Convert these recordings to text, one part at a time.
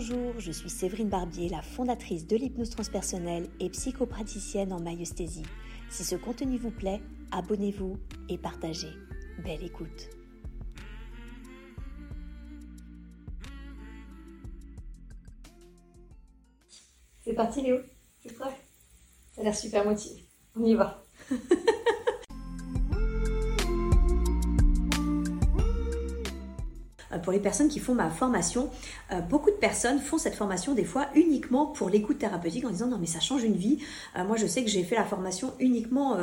Bonjour, je suis Séverine Barbier, la fondatrice de l'hypnose transpersonnelle et psychopraticienne en maïesthésie. Si ce contenu vous plaît, abonnez-vous et partagez. Belle écoute. C'est parti Léo, tu es prêt T'as l'air super motivé. On y va. pour les personnes qui font ma formation, euh, beaucoup de personnes font cette formation des fois uniquement pour l'écoute thérapeutique en disant non mais ça change une vie. Euh, moi je sais que j'ai fait la formation uniquement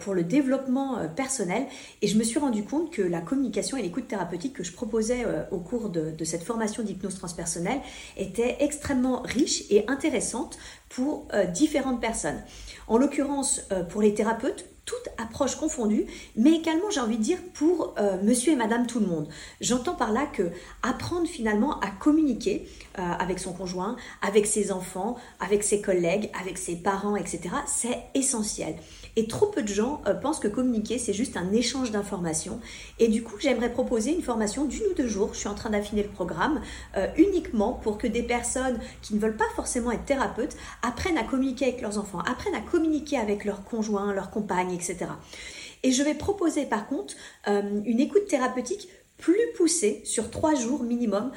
pour le développement personnel et je me suis rendu compte que la communication et l'écoute thérapeutique que je proposais au cours de cette formation d'hypnose transpersonnelle était extrêmement riche et intéressante pour différentes personnes. En l'occurrence, pour les thérapeutes, toute approche confondue, mais également, j'ai envie de dire, pour euh, monsieur et madame tout le monde. J'entends par là que apprendre finalement à communiquer euh, avec son conjoint, avec ses enfants, avec ses collègues, avec ses parents, etc., c'est essentiel. Et trop peu de gens euh, pensent que communiquer, c'est juste un échange d'informations. Et du coup, j'aimerais proposer une formation d'une ou deux jours. Je suis en train d'affiner le programme euh, uniquement pour que des personnes qui ne veulent pas forcément être thérapeutes apprennent à communiquer avec leurs enfants, apprennent à communiquer avec leurs conjoints, leurs compagnes, etc. Et je vais proposer par contre euh, une écoute thérapeutique plus poussée sur trois jours minimum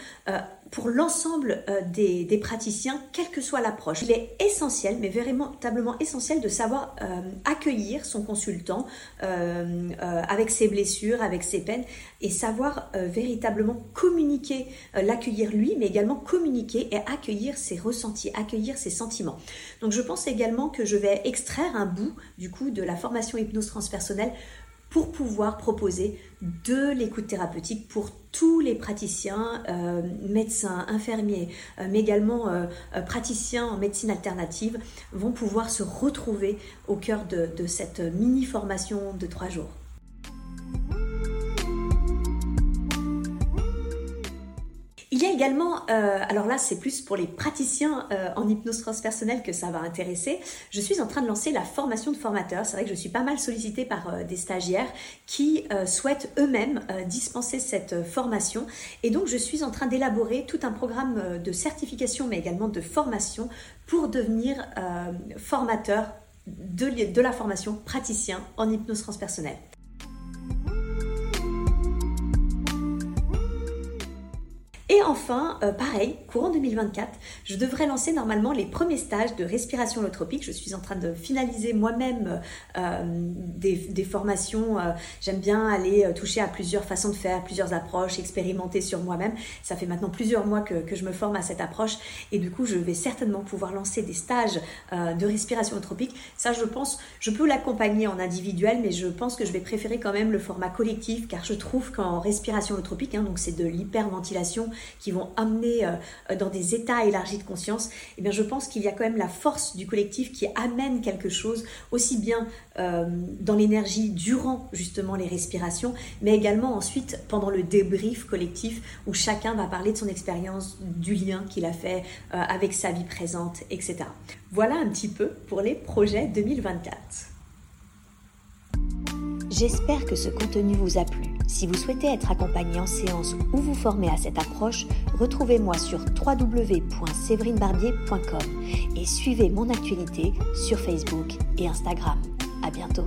pour l'ensemble euh, des, praticiens, quelle que soit l'approche. Il est essentiel, mais véritablement essentiel, de savoir euh, accueillir son consultant euh, avec ses blessures, avec ses peines, et savoir véritablement communiquer, l'accueillir lui, mais également communiquer et accueillir ses ressentis, accueillir ses sentiments. Donc je pense également que je vais extraire un bout du coup de la formation hypnose transpersonnelle pour pouvoir proposer de l'écoute thérapeutique pour tous les praticiens, euh, médecins, infirmiers, euh, mais également euh, praticiens en médecine alternative, vont pouvoir se retrouver au cœur de cette mini-formation de trois jours. Il y a également, euh, alors là c'est plus pour les praticiens euh, en hypnose transpersonnelle que ça va intéresser, je suis en train de lancer la formation de formateurs. C'est vrai que je suis pas mal sollicitée par euh, des stagiaires qui souhaitent eux-mêmes dispenser cette formation. Et donc je suis en train d'élaborer tout un programme de certification mais également de formation pour devenir formateur de, de la formation praticien en hypnose transpersonnelle. Et enfin, euh, pareil, courant 2024, je devrais lancer normalement les premiers stages de respiration holotropique. Je suis en train de finaliser moi-même euh, des, formations. Euh, j'aime bien aller toucher à plusieurs façons de faire, plusieurs approches, expérimenter sur moi-même. Ça fait maintenant plusieurs mois que, je me forme à cette approche et du coup, je vais certainement pouvoir lancer des stages de respiration holotropique. Ça, je pense, je peux l'accompagner en individuel, mais je pense que je vais préférer quand même le format collectif car je trouve qu'en respiration holotropique, hein, donc c'est de l'hyperventilation, qui vont amener euh, dans des états élargis de conscience, eh bien je pense qu'il y a quand même la force du collectif qui amène quelque chose aussi bien euh, dans l'énergie durant justement les respirations, mais également ensuite pendant le débrief collectif où chacun va parler de son expérience, du lien qu'il a fait euh, avec sa vie présente, etc. Voilà un petit peu pour les projets 2024. J'espère que ce contenu vous a plu. Si vous souhaitez être accompagné en séance ou vous former à cette approche, retrouvez-moi sur www.séverinebarbier.com et suivez mon actualité sur Facebook et Instagram. À bientôt.